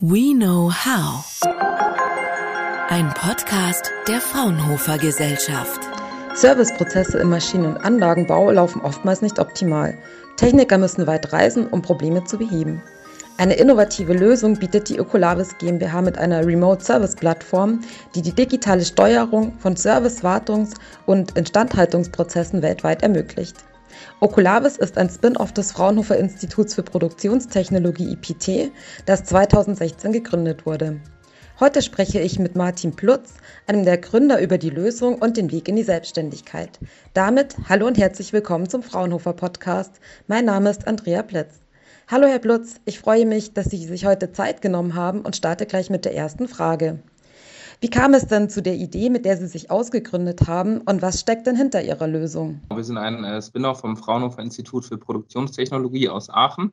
We Know How. Ein Podcast der Fraunhofer Gesellschaft. Serviceprozesse im Maschinen- und Anlagenbau laufen oftmals nicht optimal. Techniker müssen weit reisen, um Probleme zu beheben. Eine innovative Lösung bietet die Ökolavis GmbH mit einer Remote Service Plattform, die die digitale Steuerung von Service-, Wartungs- und Instandhaltungsprozessen weltweit ermöglicht. Oculavis ist ein Spin-off des Fraunhofer Instituts für Produktionstechnologie IPT, das 2016 gegründet wurde. Heute spreche ich mit Martin Plutz, einem der Gründer, über die Lösung und den Weg in die Selbstständigkeit. Damit hallo und herzlich willkommen zum Fraunhofer Podcast. Mein Name ist Andrea Plitz. Hallo Herr Plutz, ich freue mich, dass Sie sich heute Zeit genommen haben und starte gleich mit der ersten Frage. Wie kam es denn zu der Idee, mit der Sie sich ausgegründet haben und was steckt denn hinter Ihrer Lösung? Wir sind ein äh, Spin-off vom Fraunhofer Institut für Produktionstechnologie aus Aachen.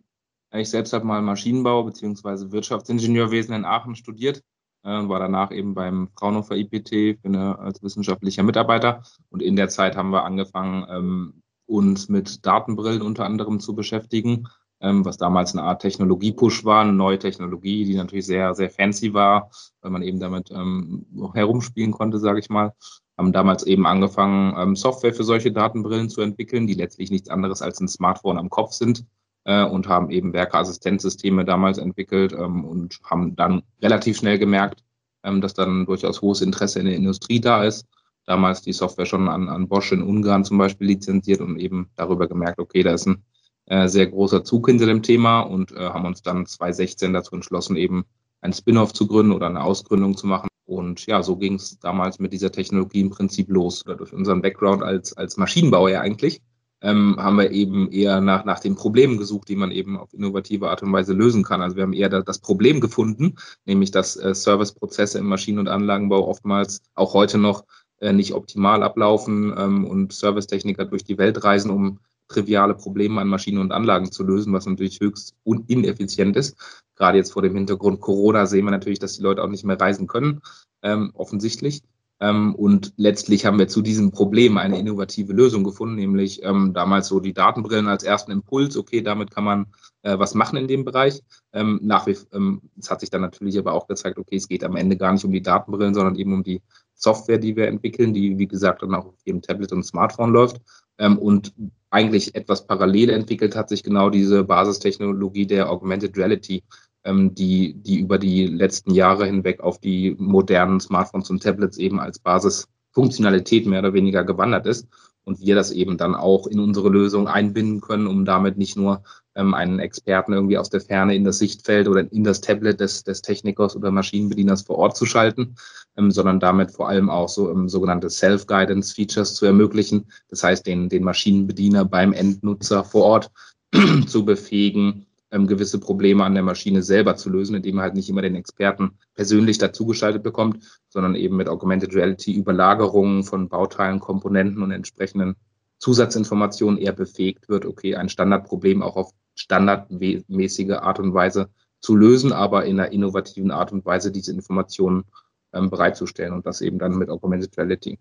Ich selbst habe mal Maschinenbau bzw. Wirtschaftsingenieurwesen in Aachen studiert äh, und war danach eben beim Fraunhofer IPT eine, als wissenschaftlicher Mitarbeiter. Und in der Zeit haben wir angefangen, ähm, uns mit Datenbrillen unter anderem zu beschäftigen was damals eine Art Technologie-Push war, eine neue Technologie, die natürlich sehr, sehr fancy war, weil man eben damit ähm, herumspielen konnte, sage ich mal. Haben damals eben angefangen, ähm, Software für solche Datenbrillen zu entwickeln, die letztlich nichts anderes als ein Smartphone am Kopf sind äh, und haben eben Werkeassistenzsysteme damals entwickelt ähm, und haben dann relativ schnell gemerkt, ähm, dass dann durchaus hohes Interesse in der Industrie da ist damals die Software schon an, an Bosch in Ungarn zum Beispiel lizenziert und eben darüber gemerkt, okay, da ist ein äh, sehr großer Zug hinter dem Thema und äh, haben uns dann 2016 dazu entschlossen, eben ein Spin-off zu gründen oder eine Ausgründung zu machen. Und ja, so ging es damals mit dieser Technologie im Prinzip los. Durch unseren Background als, als Maschinenbauer ja eigentlich, ähm, haben wir eben eher nach, nach den Problemen gesucht, die man eben auf innovative Art und Weise lösen kann. Also wir haben eher das Problem gefunden, nämlich dass äh, Serviceprozesse im Maschinen- und Anlagenbau oftmals auch heute noch äh, nicht optimal ablaufen ähm, und Servicetechniker durch die Welt reisen, um triviale Probleme an Maschinen und Anlagen zu lösen, was natürlich höchst ineffizient ist. Gerade jetzt vor dem Hintergrund Corona sehen wir natürlich, dass die Leute auch nicht mehr reisen können, ähm, offensichtlich. Ähm, und letztlich haben wir zu diesem Problem eine innovative Lösung gefunden, nämlich ähm, damals so die Datenbrillen als ersten Impuls. Okay, damit kann man äh, was machen in dem Bereich. Ähm, nach wie, ähm, es hat sich dann natürlich aber auch gezeigt, okay, es geht am Ende gar nicht um die Datenbrillen, sondern eben um die Software, die wir entwickeln, die, wie gesagt, dann auch auf jedem Tablet und Smartphone läuft. Ähm, und eigentlich etwas parallel entwickelt hat sich genau diese Basistechnologie der Augmented Reality, ähm, die, die über die letzten Jahre hinweg auf die modernen Smartphones und Tablets eben als Basisfunktionalität mehr oder weniger gewandert ist und wir das eben dann auch in unsere Lösung einbinden können, um damit nicht nur ähm, einen Experten irgendwie aus der Ferne in das Sichtfeld oder in das Tablet des, des Technikers oder Maschinenbedieners vor Ort zu schalten, ähm, sondern damit vor allem auch so ähm, sogenannte Self-Guidance-Features zu ermöglichen. Das heißt, den, den Maschinenbediener beim Endnutzer vor Ort zu befähigen, ähm, gewisse Probleme an der Maschine selber zu lösen, indem er halt nicht immer den Experten persönlich dazugeschaltet bekommt, sondern eben mit Augmented Reality Überlagerungen von Bauteilen, Komponenten und entsprechenden Zusatzinformationen eher befähigt wird, okay, ein Standardproblem auch auf standardmäßige Art und Weise zu lösen, aber in einer innovativen Art und Weise diese Informationen ähm, bereitzustellen und das eben dann mit Augmented Reality.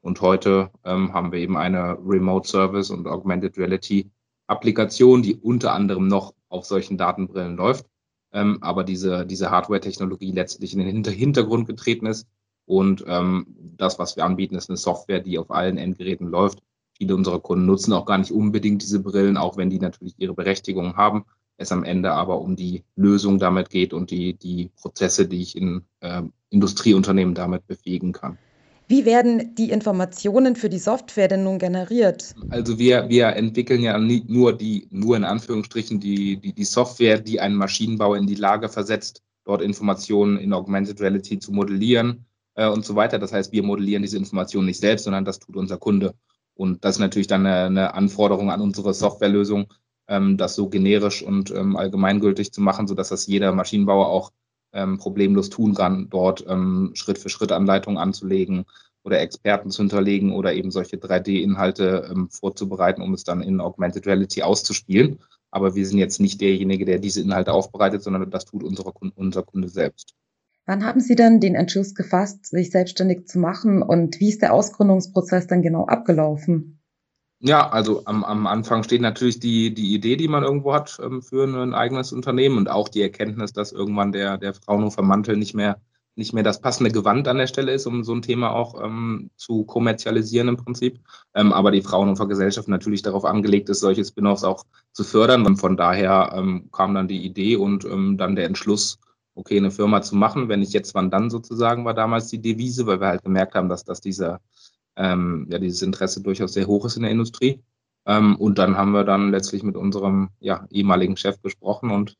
Und heute ähm, haben wir eben eine Remote Service und Augmented Reality Applikation, die unter anderem noch auf solchen Datenbrillen läuft, ähm, aber diese, diese Hardware-Technologie letztlich in den Hintergrund getreten ist. Und ähm, das, was wir anbieten, ist eine Software, die auf allen Endgeräten läuft. Viele unserer Kunden nutzen auch gar nicht unbedingt diese Brillen, auch wenn die natürlich ihre Berechtigung haben. Es am Ende aber um die Lösung damit geht und die, die Prozesse, die ich in äh, Industrieunternehmen damit befähigen kann. Wie werden die Informationen für die Software denn nun generiert? Also wir, wir entwickeln ja nicht nur die, nur in Anführungsstrichen die, die, die Software, die einen Maschinenbauer in die Lage versetzt, dort Informationen in Augmented Reality zu modellieren äh, und so weiter. Das heißt, wir modellieren diese Informationen nicht selbst, sondern das tut unser Kunde. Und das ist natürlich dann eine, eine Anforderung an unsere Softwarelösung, ähm, das so generisch und ähm, allgemeingültig zu machen, sodass das jeder Maschinenbauer auch ähm, problemlos tun kann, dort ähm, Schritt für Schritt Anleitungen anzulegen oder Experten zu hinterlegen oder eben solche 3D-Inhalte ähm, vorzubereiten, um es dann in Augmented Reality auszuspielen. Aber wir sind jetzt nicht derjenige, der diese Inhalte aufbereitet, sondern das tut unsere, unser Kunde selbst. Wann haben Sie dann den Entschluss gefasst, sich selbstständig zu machen und wie ist der Ausgründungsprozess dann genau abgelaufen? Ja, also am, am Anfang steht natürlich die, die Idee, die man irgendwo hat ähm, für ein eigenes Unternehmen und auch die Erkenntnis, dass irgendwann der, der Fraunhofer Mantel nicht mehr, nicht mehr das passende Gewand an der Stelle ist, um so ein Thema auch ähm, zu kommerzialisieren im Prinzip. Ähm, aber die Fraunhofer Gesellschaft natürlich darauf angelegt ist, solche Spin-offs auch zu fördern. Und von daher ähm, kam dann die Idee und ähm, dann der Entschluss, okay, eine Firma zu machen. Wenn nicht jetzt, wann dann sozusagen, war damals die Devise, weil wir halt gemerkt haben, dass, dass dieser ähm, ja, dieses Interesse durchaus sehr hoch ist in der Industrie. Ähm, und dann haben wir dann letztlich mit unserem ja, ehemaligen Chef gesprochen und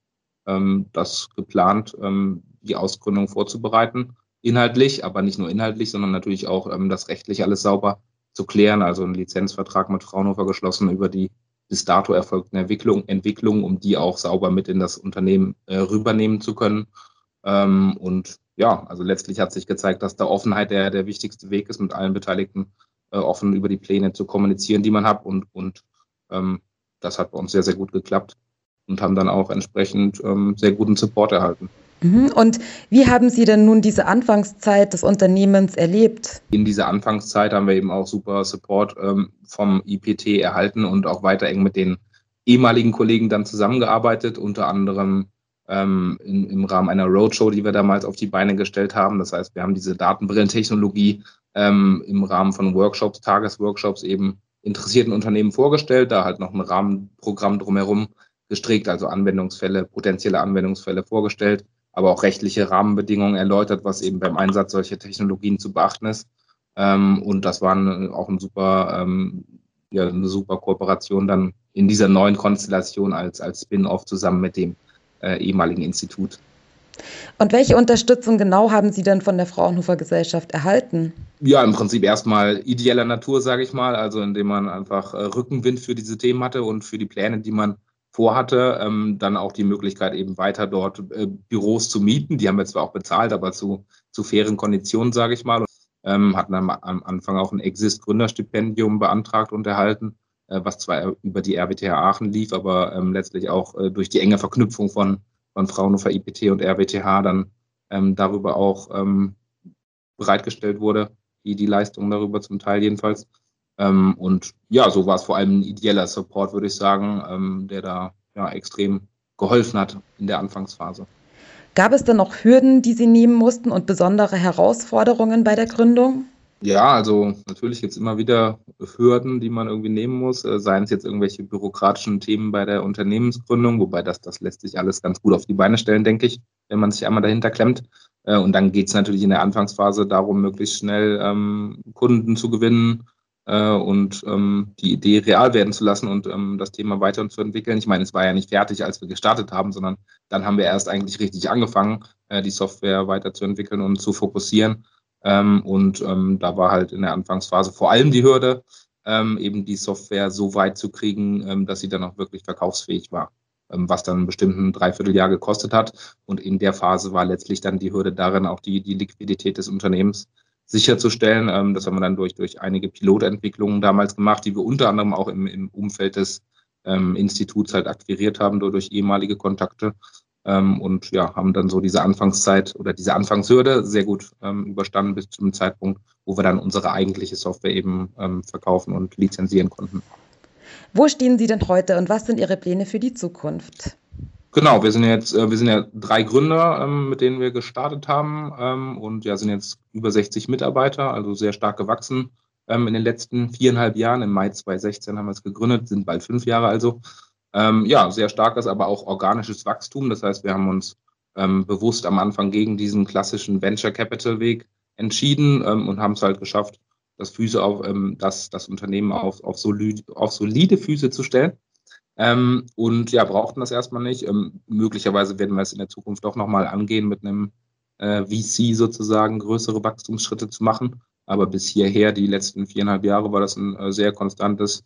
ähm, das geplant, ähm, die Ausgründung vorzubereiten. Inhaltlich, aber nicht nur inhaltlich, sondern natürlich auch ähm, das rechtlich alles sauber zu klären. Also einen Lizenzvertrag mit Fraunhofer geschlossen über die bis dato erfolgten Entwicklung, Entwicklung um die auch sauber mit in das Unternehmen äh, rübernehmen zu können. Ähm, und ja, also letztlich hat sich gezeigt, dass da Offenheit der, der wichtigste Weg ist, mit allen Beteiligten äh, offen über die Pläne zu kommunizieren, die man hat. Und, und ähm, das hat bei uns sehr, sehr gut geklappt und haben dann auch entsprechend ähm, sehr guten Support erhalten. Mhm. Und wie haben Sie denn nun diese Anfangszeit des Unternehmens erlebt? In dieser Anfangszeit haben wir eben auch super Support ähm, vom IPT erhalten und auch weiter eng mit den ehemaligen Kollegen dann zusammengearbeitet, unter anderem ähm, in, im Rahmen einer Roadshow, die wir damals auf die Beine gestellt haben. Das heißt, wir haben diese Datenbrillentechnologie ähm, im Rahmen von Workshops, Tagesworkshops eben interessierten Unternehmen vorgestellt, da halt noch ein Rahmenprogramm drumherum gestrickt, also Anwendungsfälle, potenzielle Anwendungsfälle vorgestellt, aber auch rechtliche Rahmenbedingungen erläutert, was eben beim Einsatz solcher Technologien zu beachten ist. Ähm, und das war auch ein super, ähm, ja, eine super Kooperation dann in dieser neuen Konstellation als, als Spin-off zusammen mit dem ehemaligen Institut. Und welche Unterstützung genau haben Sie denn von der Fraunhofer Gesellschaft erhalten? Ja, im Prinzip erstmal ideeller Natur, sage ich mal, also indem man einfach äh, Rückenwind für diese Themen hatte und für die Pläne, die man vorhatte, ähm, dann auch die Möglichkeit, eben weiter dort äh, Büros zu mieten. Die haben wir zwar auch bezahlt, aber zu, zu fairen Konditionen, sage ich mal. Ähm, hatten am, am Anfang auch ein Exist-Gründerstipendium beantragt und erhalten äh, was zwar über die RWTH Aachen lief, aber ähm, letztlich auch äh, durch die enge Verknüpfung von, von Fraunhofer IPT und RWTH dann ähm, darüber auch ähm, bereitgestellt wurde, die, die Leistung darüber zum Teil jedenfalls. Ähm, und ja, so war es vor allem ein ideeller Support, würde ich sagen, ähm, der da ja, extrem geholfen hat in der Anfangsphase. Gab es denn noch Hürden, die Sie nehmen mussten und besondere Herausforderungen bei der Gründung? Ja, also natürlich gibt es immer wieder Hürden, die man irgendwie nehmen muss, äh, seien es jetzt irgendwelche bürokratischen Themen bei der Unternehmensgründung, wobei das, das lässt sich alles ganz gut auf die Beine stellen, denke ich, wenn man sich einmal dahinter klemmt. Äh, und dann geht es natürlich in der Anfangsphase darum, möglichst schnell ähm, Kunden zu gewinnen äh, und ähm, die Idee real werden zu lassen und ähm, das Thema weiterzuentwickeln. Ich meine, es war ja nicht fertig, als wir gestartet haben, sondern dann haben wir erst eigentlich richtig angefangen, äh, die Software weiterzuentwickeln und zu fokussieren. Ähm, und ähm, da war halt in der Anfangsphase vor allem die Hürde, ähm, eben die Software so weit zu kriegen, ähm, dass sie dann auch wirklich verkaufsfähig war, ähm, was dann bestimmt ein Dreivierteljahr gekostet hat. Und in der Phase war letztlich dann die Hürde darin, auch die, die Liquidität des Unternehmens sicherzustellen. Ähm, das haben wir dann durch, durch einige Pilotentwicklungen damals gemacht, die wir unter anderem auch im, im Umfeld des ähm, Instituts halt akquiriert haben, durch ehemalige Kontakte ähm, und ja, haben dann so diese Anfangszeit oder diese Anfangshürde sehr gut ähm, überstanden bis zum Zeitpunkt, wo wir dann unsere eigentliche Software eben ähm, verkaufen und lizenzieren konnten. Wo stehen Sie denn heute und was sind Ihre Pläne für die Zukunft? Genau, wir sind jetzt, äh, wir sind ja drei Gründer, ähm, mit denen wir gestartet haben ähm, und ja, sind jetzt über 60 Mitarbeiter, also sehr stark gewachsen ähm, in den letzten viereinhalb Jahren. Im Mai 2016 haben wir es gegründet, sind bald fünf Jahre also ähm, ja, sehr starkes, aber auch organisches Wachstum. Das heißt, wir haben uns ähm, bewusst am Anfang gegen diesen klassischen Venture Capital Weg entschieden ähm, und haben es halt geschafft, das Füße auf, ähm, das, das Unternehmen auf, auf, solide, auf solide Füße zu stellen. Ähm, und ja, brauchten das erstmal nicht. Ähm, möglicherweise werden wir es in der Zukunft auch nochmal angehen, mit einem äh, VC sozusagen größere Wachstumsschritte zu machen. Aber bis hierher, die letzten viereinhalb Jahre, war das ein äh, sehr konstantes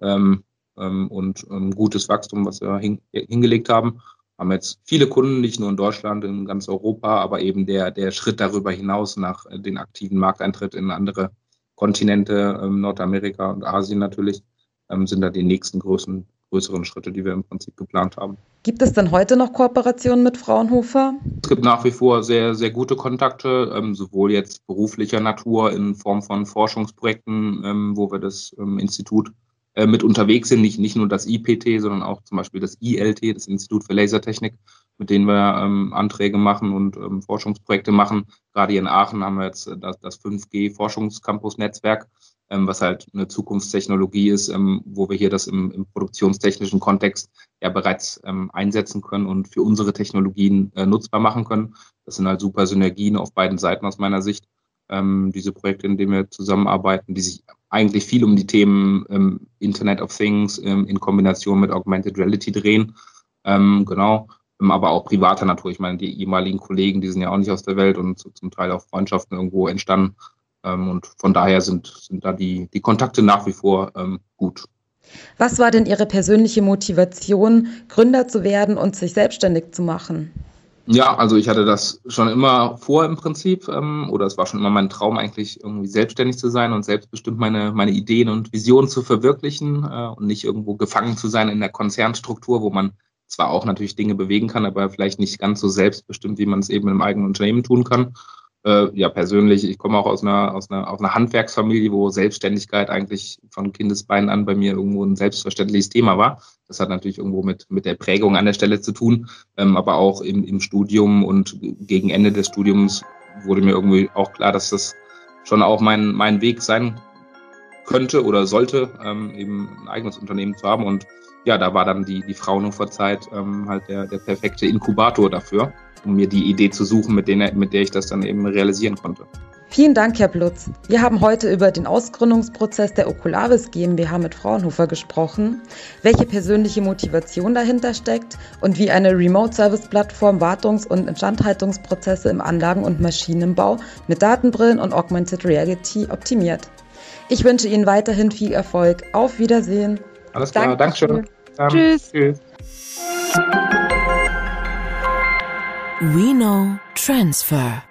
ähm, und ähm, gutes Wachstum, was wir hin, hingelegt haben. Haben jetzt viele Kunden, nicht nur in Deutschland, in ganz Europa, aber eben der, der Schritt darüber hinaus nach äh, den aktiven Markteintritt in andere Kontinente, ähm, Nordamerika und Asien natürlich, ähm, sind da die nächsten größeren, größeren Schritte, die wir im Prinzip geplant haben. Gibt es denn heute noch Kooperationen mit Fraunhofer? Es gibt nach wie vor sehr, sehr gute Kontakte, ähm, sowohl jetzt beruflicher Natur in Form von Forschungsprojekten, ähm, wo wir das ähm, Institut äh, mit unterwegs sind. Nicht, nicht nur das IPT, sondern auch zum Beispiel das ILT, das Institut für Lasertechnik, mit denen wir ähm, Anträge machen und ähm, Forschungsprojekte machen. Gerade hier in Aachen haben wir jetzt das, das 5G-Forschungscampus-Netzwerk, ähm, was halt eine Zukunftstechnologie ist, ähm, wo wir hier das im, im produktionstechnischen Kontext ja bereits ähm, einsetzen können und für unsere Technologien äh, nutzbar machen können. Das sind halt super Synergien auf beiden Seiten aus meiner Sicht. Ähm, diese Projekte, in denen wir zusammenarbeiten, die sich eigentlich viel um die Themen ähm, Internet of Things ähm, in Kombination mit Augmented Reality drehen. Ähm, genau. Ähm, aber auch privater Natur. Ich meine, die ehemaligen Kollegen, die sind ja auch nicht aus der Welt und zum Teil auch Freundschaften irgendwo entstanden. Ähm, und von daher sind, sind da die, die Kontakte nach wie vor gut. Was war denn Ihre persönliche Motivation, Gründer zu werden und sich selbstständig zu machen? Ja, also ich hatte das schon immer vor im Prinzip, ähm, oder es war schon immer mein Traum eigentlich irgendwie selbstständig zu sein und selbstbestimmt meine, meine Ideen und Visionen zu verwirklichen äh, und nicht irgendwo gefangen zu sein in der Konzernstruktur, wo man zwar auch natürlich Dinge bewegen kann, aber vielleicht nicht ganz so selbstbestimmt, wie man es eben im eigenen Unternehmen tun kann. Äh, ja, persönlich, ich komme auch aus einer, aus, einer, aus einer Handwerksfamilie, wo Selbstständigkeit eigentlich von Kindesbeinen an bei mir irgendwo ein selbstverständliches Thema war. Das hat natürlich irgendwo mit, mit der Prägung an der Stelle zu tun, ähm, aber auch im, im Studium und gegen Ende des Studiums wurde mir irgendwie auch klar, dass das schon auch mein, mein Weg sein könnte oder sollte, ähm, eben ein eigenes Unternehmen zu haben. Und ja, da war dann die, die Fraunhofer Zeit ähm, halt der, der perfekte Inkubator dafür, um mir die Idee zu suchen, mit, denen, mit der ich das dann eben realisieren konnte. Vielen Dank, Herr Blutz. Wir haben heute über den Ausgründungsprozess der Okulavis GmbH mit Fraunhofer gesprochen, welche persönliche Motivation dahinter steckt und wie eine Remote-Service-Plattform Wartungs- und Instandhaltungsprozesse im Anlagen- und Maschinenbau mit Datenbrillen und Augmented Reality optimiert. Ich wünsche Ihnen weiterhin viel Erfolg. Auf Wiedersehen. Alles klar, Dankeschön. Dankeschön. Tschüss. Tschüss. We know transfer.